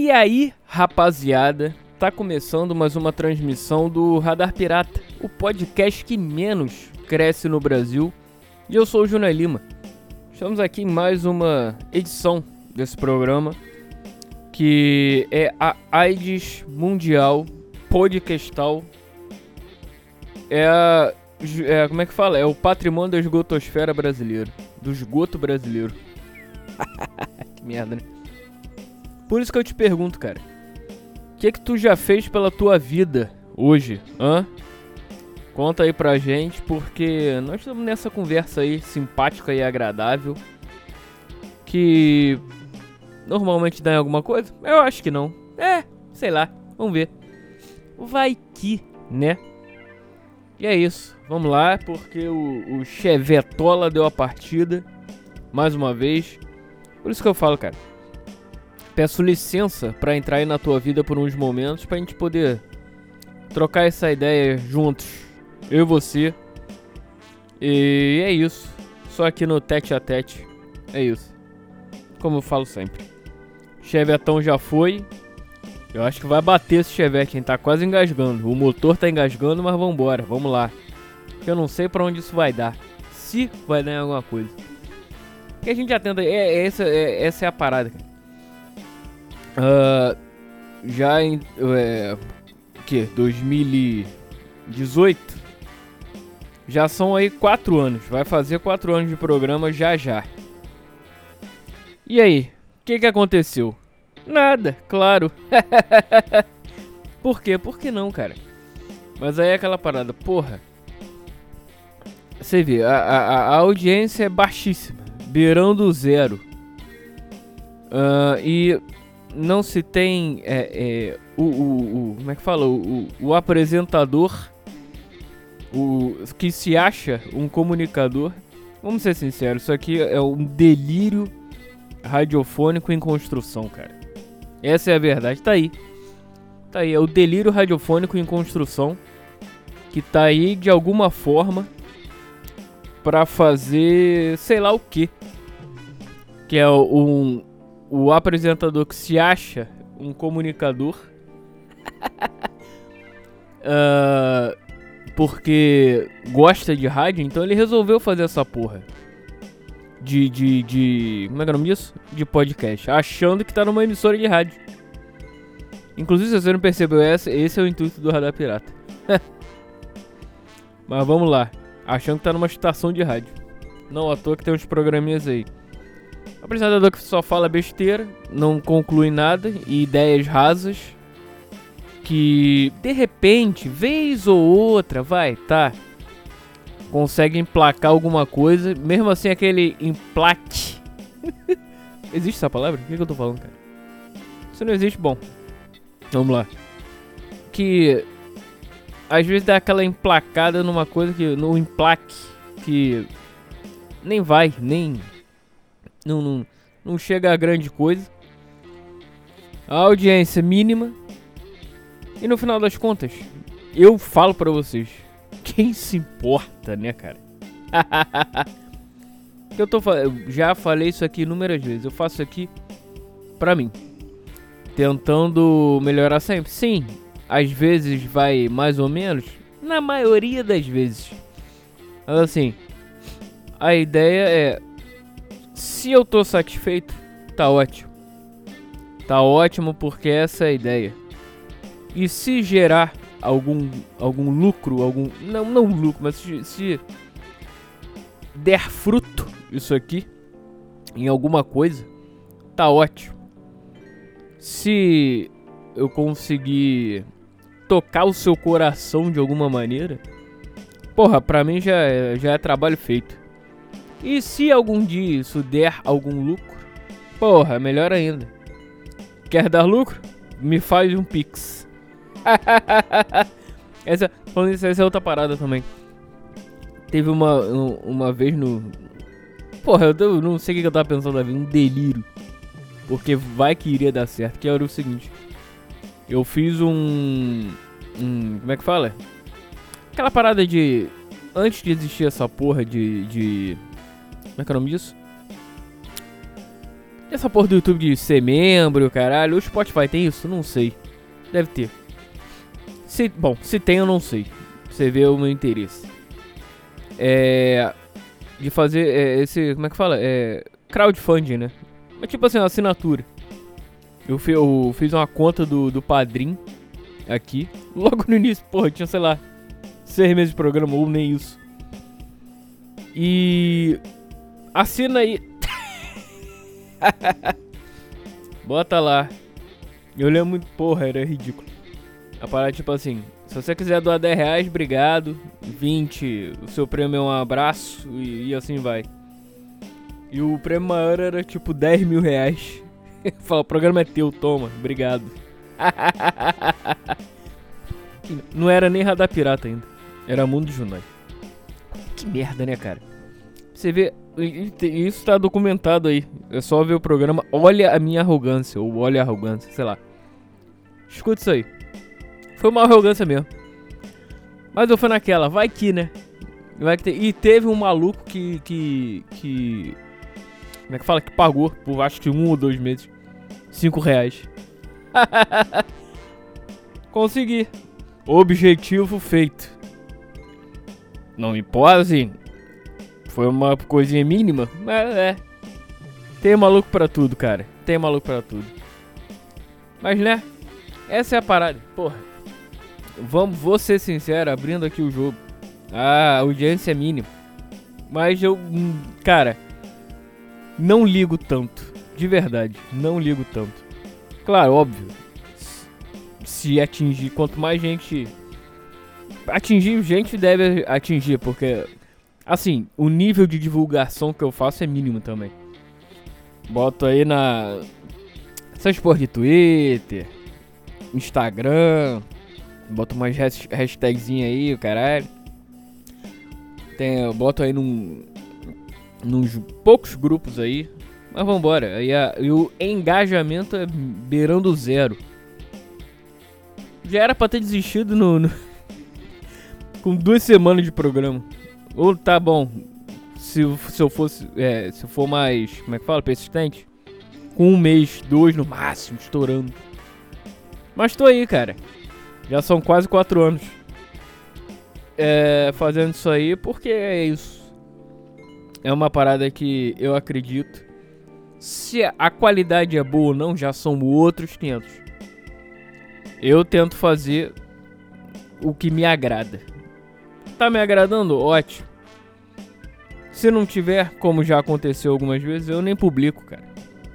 E aí, rapaziada, tá começando mais uma transmissão do Radar Pirata, o podcast que menos cresce no Brasil. E eu sou o Júnior Lima. Estamos aqui em mais uma edição desse programa, que é a AIDS Mundial Podcastal. É a. É, como é que fala? É o patrimônio da esgotosfera brasileira. Do esgoto brasileiro. que merda, né? Por isso que eu te pergunto, cara. O que que tu já fez pela tua vida hoje, hã? Conta aí pra gente, porque nós estamos nessa conversa aí simpática e agradável. Que normalmente dá em alguma coisa? Eu acho que não. É, sei lá, vamos ver. Vai que, né? E é isso, vamos lá, porque o, o Chevetola deu a partida mais uma vez. Por isso que eu falo, cara. Peço licença para entrar aí na tua vida por uns momentos pra gente poder trocar essa ideia juntos. Eu e você. E é isso. Só aqui no tete a tete. É isso. Como eu falo sempre. Chevetão já foi. Eu acho que vai bater esse Chevette, hein? Tá quase engasgando. O motor tá engasgando, mas vambora. Vamos lá. Eu não sei para onde isso vai dar. Se vai dar em alguma coisa. Que a gente já tenta. É, é, essa, é, essa é a parada, cara. Uh, já em. É, que? 2018? Já são aí 4 anos. Vai fazer 4 anos de programa já já. E aí? O que, que aconteceu? Nada, claro. Por quê? Por que não, cara? Mas aí é aquela parada, porra. Você vê, a, a, a audiência é baixíssima, beirando zero. Uh, e não se tem é, é, o, o, o, como é que fala? O, o, apresentador o que se acha um comunicador. Vamos ser sinceros isso aqui é um delírio radiofônico em construção cara. Essa é a verdade tá aí. Tá aí é o delírio radiofônico em construção que tá aí de alguma forma para fazer sei lá o que que é um o apresentador que se acha um comunicador. uh, porque gosta de rádio, então ele resolveu fazer essa porra. De, de, de. Como é que é o nome disso? De podcast. Achando que tá numa emissora de rádio. Inclusive, se você não percebeu essa, esse é o intuito do Radar Pirata. Mas vamos lá. Achando que tá numa estação de rádio. Não à toa que tem uns programinhas aí. Apresentador que só fala besteira, não conclui nada e ideias rasas. Que de repente, vez ou outra, vai, tá. Consegue emplacar alguma coisa, mesmo assim aquele emplaque. existe essa palavra? O que, que eu tô falando, cara? Se não existe, bom. Vamos lá. Que às vezes dá aquela emplacada numa coisa que. no emplaque que nem vai, nem não, não, não chega a grande coisa. A audiência mínima. E no final das contas, eu falo para vocês, quem se importa, né, cara? eu tô eu já falei isso aqui inúmeras vezes. Eu faço aqui pra mim. Tentando melhorar sempre. Sim, às vezes vai mais ou menos. Na maioria das vezes. Mas assim, a ideia é se eu tô satisfeito, tá ótimo. Tá ótimo porque essa é a ideia. E se gerar algum algum lucro, algum não não lucro, mas se, se der fruto isso aqui em alguma coisa, tá ótimo. Se eu conseguir tocar o seu coração de alguma maneira, porra, pra mim já é, já é trabalho feito. E se algum dia isso der algum lucro, porra, melhor ainda. Quer dar lucro? Me faz um pix. essa, falando isso, essa é outra parada também. Teve uma, uma vez no. Porra, eu não sei o que eu tava pensando da vida, um delírio. Porque vai que iria dar certo. Que era o seguinte: eu fiz um. um como é que fala? Aquela parada de. Antes de existir essa porra de. de como é que é o nome disso? Essa porra do YouTube de ser membro, caralho. O Spotify tem isso? Não sei. Deve ter. Se, bom, se tem, eu não sei. Você vê o meu interesse. É. De fazer é, esse. Como é que fala? É. Crowdfunding, né? Mas tipo assim, uma assinatura. Eu, fi, eu fiz uma conta do, do Padrim aqui. Logo no início, porra, tinha, sei lá, seis meses de programa ou nem isso. E. Assina aí. Bota lá. Eu lembro muito, porra, era ridículo. A parada tipo assim, se você quiser doar 10 reais, obrigado. 20, o seu prêmio é um abraço e, e assim vai. E o prêmio maior era tipo 10 mil reais. Fala, o programa é teu, toma, obrigado. Não era nem Radar Pirata ainda. Era Mundo Junai. Que merda, né, cara? Você vê, isso tá documentado aí. É só ver o programa Olha a Minha Arrogância, ou Olha a Arrogância, sei lá. Escuta isso aí. Foi uma arrogância mesmo. Mas eu fui naquela, vai que, né? Vai que te... E teve um maluco que, que. que. Como é que fala? Que pagou por acho que um ou dois meses. Cinco reais. Consegui. Objetivo feito. Não me pode, foi uma coisinha mínima, mas é. Tem maluco pra tudo, cara. Tem maluco pra tudo. Mas né? Essa é a parada. Porra. Vamos, vou ser sincero, abrindo aqui o jogo. A audiência é mínima. Mas eu. Hum, cara. Não ligo tanto. De verdade. Não ligo tanto. Claro, óbvio. Se atingir, quanto mais gente. Atingir gente deve atingir, porque Assim, o nível de divulgação que eu faço é mínimo também. Boto aí na. Essas porra de Twitter, Instagram. Boto umas hashtagzinha aí, o caralho. Tem, eu boto aí num. Nos poucos grupos aí. Mas vambora. Aí a, e o engajamento é beirando zero. Já era pra ter desistido no, no com duas semanas de programa. Ou tá bom, se, se eu fosse, é, se eu for mais, como é que fala, persistente, com um mês, dois no máximo, estourando. Mas tô aí, cara. Já são quase quatro anos é, fazendo isso aí, porque é isso. É uma parada que eu acredito. Se a qualidade é boa ou não, já são outros 500. Eu tento fazer o que me agrada. Tá me agradando? Ótimo. Se não tiver, como já aconteceu algumas vezes, eu nem publico, cara.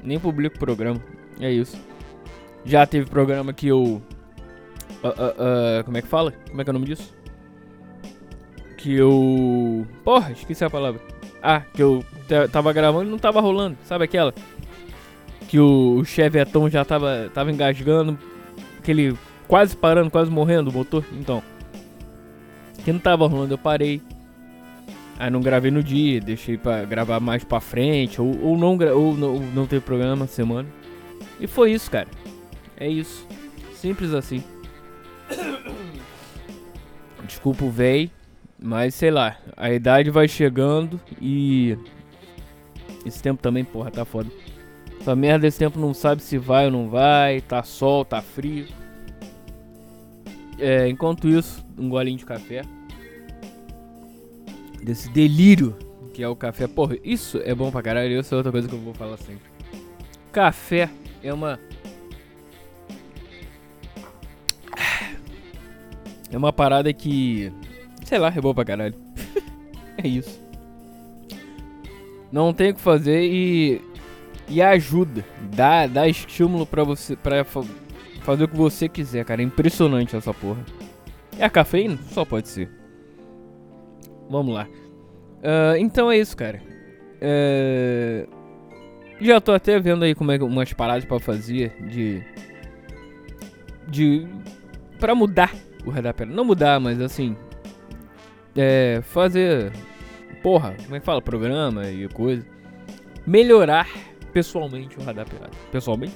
Nem publico programa. É isso. Já teve programa que eu. Uh, uh, uh, como é que fala? Como é que é o nome disso? Que eu. Porra, esqueci a palavra. Ah, que eu tava gravando e não tava rolando. Sabe aquela? Que o, o Chevetão já tava, tava engasgando. Aquele quase parando, quase morrendo o motor. Então. Que não tava rolando, eu parei. Aí não gravei no dia, deixei pra gravar mais pra frente, ou, ou, não, ou não, não teve programa semana. E foi isso, cara. É isso. Simples assim. Desculpa o véi, mas sei lá, a idade vai chegando e. Esse tempo também, porra, tá foda. Essa merda desse tempo não sabe se vai ou não vai, tá sol, tá frio. É, enquanto isso, um golinho de café desse delírio que é o café. Porra, isso é bom pra caralho. Isso é outra coisa que eu vou falar sempre. Café é uma. É uma parada que. Sei lá, é bom pra caralho. é isso. Não tem o que fazer e. E ajuda. Dá, dá estímulo pra você. Pra fazer o que você quiser, cara. É impressionante essa porra. É a cafeína? Só pode ser. Vamos lá. Uh, então é isso, cara. Uh, já tô até vendo aí como é umas paradas para fazer de de para mudar o redapé. Não mudar, mas assim é, fazer porra, como é que fala, programa e coisa. Melhorar pessoalmente o radar pirata. Pessoalmente?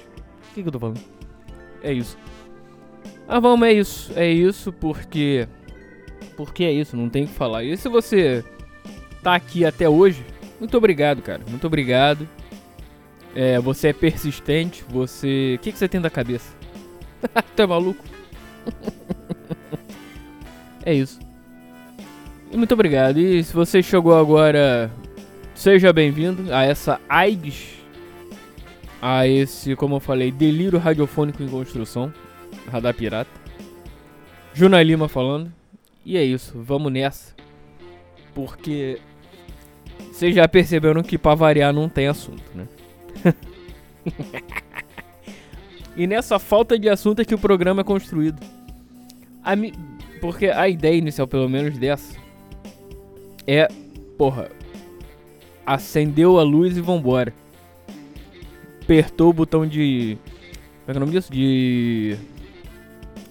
O que, que eu tô falando? É isso. Ah, vamos, é isso. É isso porque porque é isso, não tem o que falar. E se você tá aqui até hoje, muito obrigado, cara. Muito obrigado. É, você é persistente, você. O que, que você tem da cabeça? tu é maluco? é isso. E muito obrigado. E se você chegou agora, seja bem-vindo a essa AIDS. A esse, como eu falei, delírio radiofônico em construção. Radar Pirata. Juna Lima falando. E é isso, vamos nessa. Porque vocês já perceberam que pra variar não tem assunto, né? e nessa falta de assunto é que o programa é construído. A mi... Porque a ideia inicial, pelo menos dessa, é, porra, acendeu a luz e vambora. Apertou o botão de. Como é, é o nome disso? De.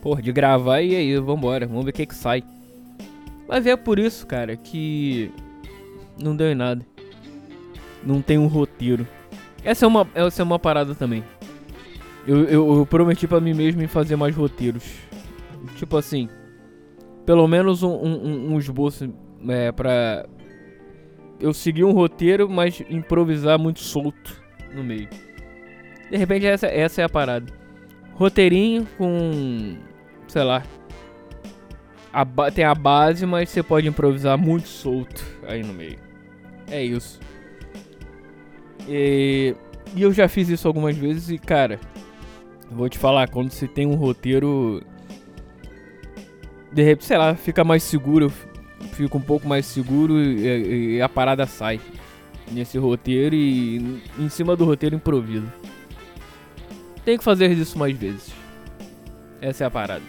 Porra, de gravar e aí, vambora. Vamos ver o que que sai. Mas é por isso, cara, que não deu em nada. Não tem um roteiro. Essa é uma, essa é uma parada também. Eu, eu, eu prometi para mim mesmo em fazer mais roteiros. Tipo assim, pelo menos um, um, um esboço é, pra eu seguir um roteiro, mas improvisar muito solto no meio. De repente essa, essa é a parada. Roteirinho com, sei lá, a tem a base, mas você pode improvisar muito solto aí no meio. É isso. E, e eu já fiz isso algumas vezes e, cara, vou te falar, quando você tem um roteiro. De repente, sei lá, fica mais seguro, fica um pouco mais seguro e, e a parada sai nesse roteiro e em cima do roteiro improviso. Tem que fazer isso mais vezes. Essa é a parada.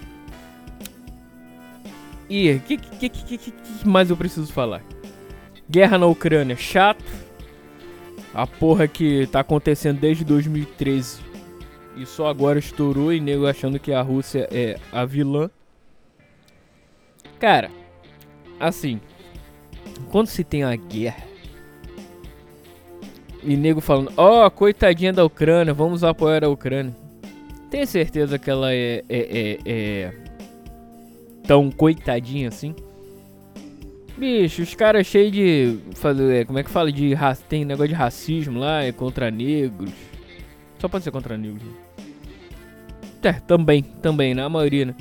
E o que, que, que, que, mais eu preciso falar? Guerra na Ucrânia, chato. A porra que tá acontecendo desde 2013 e só agora estourou e nego achando que a Rússia é a vilã. Cara, assim, quando se tem a guerra e nego falando, ó, oh, coitadinha da Ucrânia, vamos apoiar a Ucrânia. Tem certeza que ela é, é, é, é tão coitadinho assim. Bicho, os caras cheios de. Fazer, é, como é que fala? De Tem negócio de racismo lá, é contra negros. Só pode ser contra negros. Né? É, também, também, na maioria, né?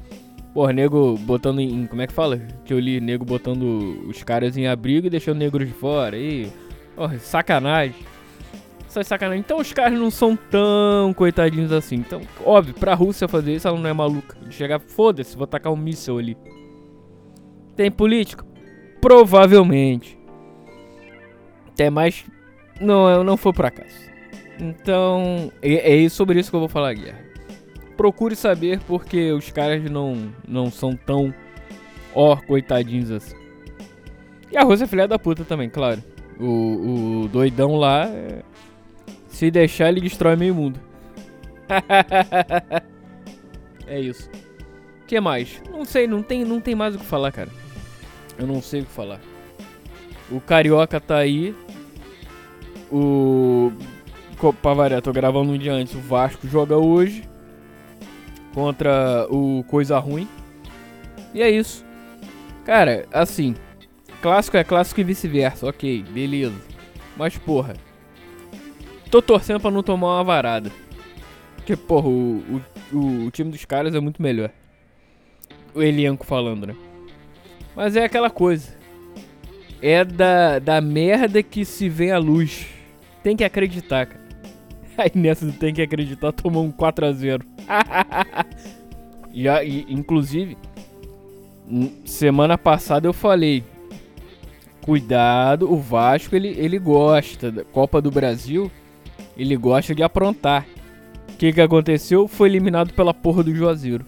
Porra, nego botando em. Como é que fala? Que eu li nego botando os caras em abrigo e deixando negros de fora. Aí. Porra, sacanagem essas sacanagem. Então os caras não são tão coitadinhos assim. Então, óbvio, pra Rússia fazer isso, ela não é maluca. De chegar, foda-se, vou tacar um míssil ali. Tem político? Provavelmente. Até mais. Não, não foi por acaso. Então, é, é sobre isso que eu vou falar, guerra. Procure saber porque os caras não, não são tão ó, coitadinhos assim. E a Rússia é filha da puta também, claro. O, o doidão lá é, se deixar, ele destrói meio mundo. é isso. O que mais? Não sei, não tem, não tem mais o que falar, cara. Eu não sei o que falar. O Carioca tá aí. O. Pra variar, tô gravando um dia antes. O Vasco joga hoje. Contra o Coisa Ruim. E é isso. Cara, assim. Clássico é clássico e vice-versa. Ok, beleza. Mas porra. Tô torcendo pra não tomar uma varada. Porque, porra, o, o, o time dos caras é muito melhor. O Elianco falando, né? Mas é aquela coisa. É da, da merda que se vê a luz. Tem que acreditar, cara. Aí nessa tem que acreditar, tomou um 4x0. Já, e, inclusive, semana passada eu falei. Cuidado, o Vasco ele, ele gosta da Copa do Brasil ele gosta de aprontar. O que, que aconteceu? Foi eliminado pela porra do Juazeiro.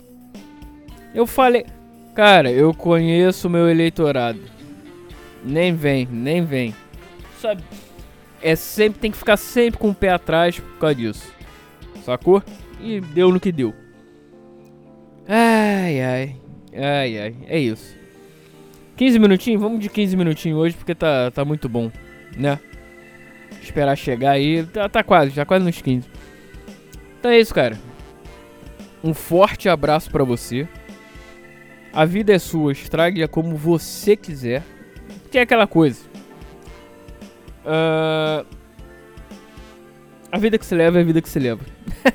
Eu falei, cara, eu conheço meu eleitorado. Nem vem, nem vem. Sabe? É sempre, tem que ficar sempre com o pé atrás por causa disso. Sacou? E deu no que deu. Ai, ai. Ai, ai. É isso. 15 minutinhos? Vamos de 15 minutinhos hoje porque tá, tá muito bom, né? Esperar chegar aí. Tá, tá quase, já quase nos 15. Então é isso, cara. Um forte abraço para você. A vida é sua, estrague-a como você quiser. Que é aquela coisa. Uh... A vida que se leva é a vida que se leva.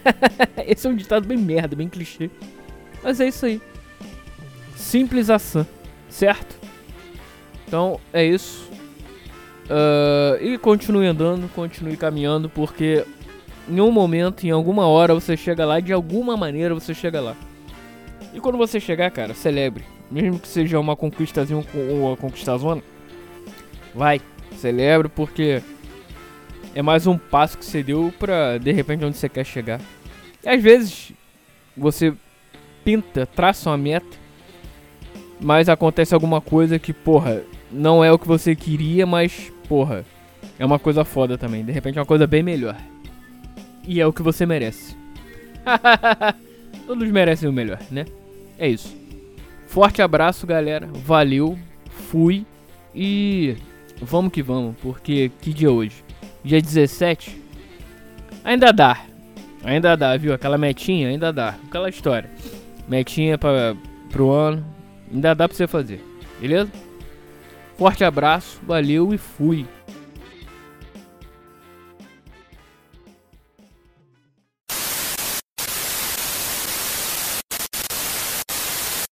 Esse é um ditado bem merda, bem clichê. Mas é isso aí. Simples assim, certo? Então é isso. Uh, e continue andando, continue caminhando, porque em um momento, em alguma hora, você chega lá, de alguma maneira você chega lá. E quando você chegar, cara, celebre. Mesmo que seja uma conquistazinha ou uma conquistazona, vai, celebre, porque é mais um passo que você deu pra, de repente, onde você quer chegar. E às vezes, você pinta, traça uma meta, mas acontece alguma coisa que, porra, não é o que você queria, mas, porra, é uma coisa foda também. De repente é uma coisa bem melhor. E é o que você merece. Todos merecem o melhor, né? É isso. Forte abraço, galera. Valeu. Fui. E vamos que vamos, porque que dia é hoje? Dia 17. Ainda dá. Ainda dá, viu? Aquela metinha, ainda dá. Aquela história. Metinha para pro ano. Ainda dá pra você fazer. Beleza? Forte abraço, valeu e fui.